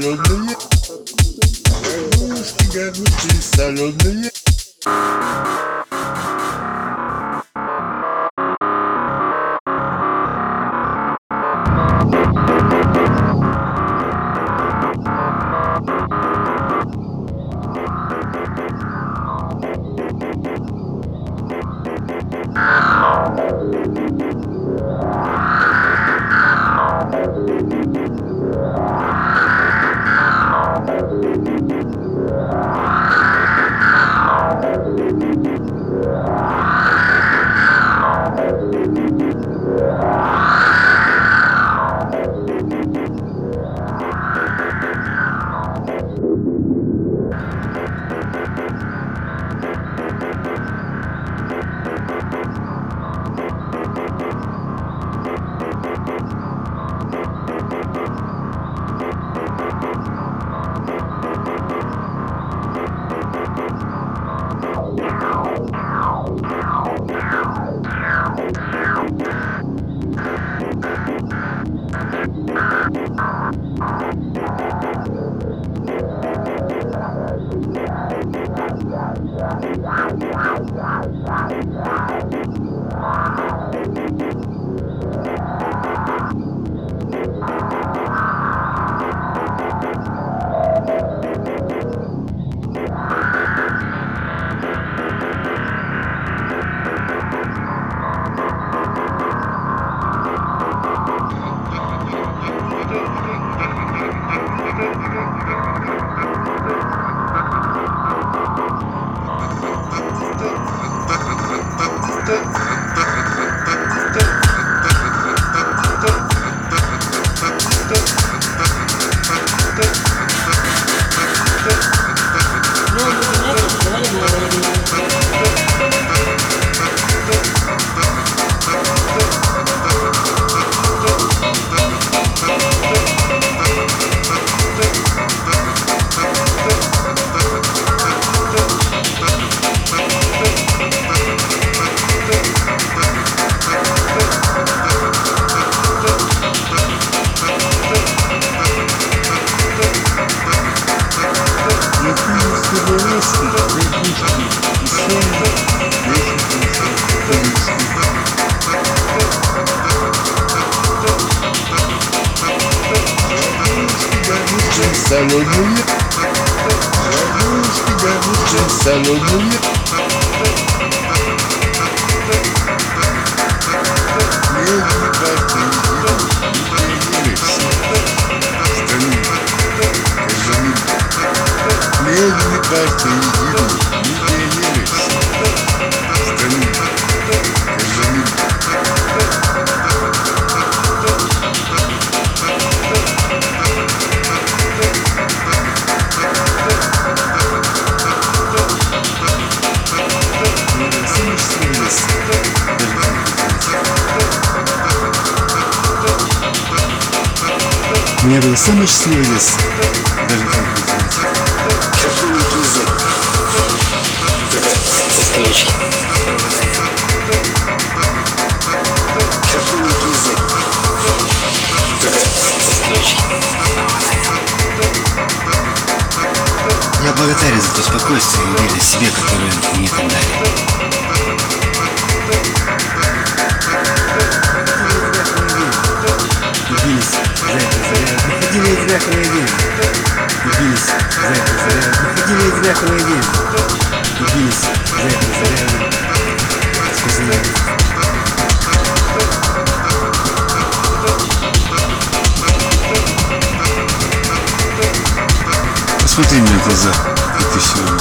salonnier. Rouge qui gagne, qui salonnier. Salomon. Salomon, Было самый счастливый лес. Даже? Со язык? Со скамеечки. Я благодарен за то спокойствие и уверенность в себе, которую мне там дали. Одинаковые вещи. Убились за это заряд. Находили одинаковые вещи. Убились за это заряд. Сказали. Посмотри мне в глаза, как ты сегодня.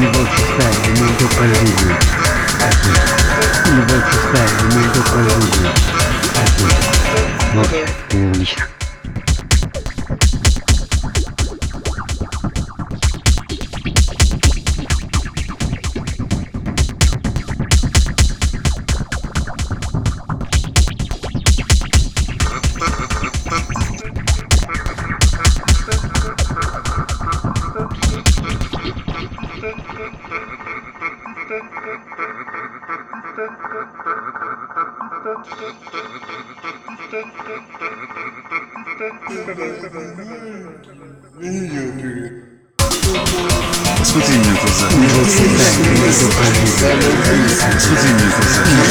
Любовь чистая, ему идет по жизни. Любовь чистая, ので、うん、西田。Посмотри мне в глаза. Любовь чистая, ему идет по жизни. Посмотри мне в глаза.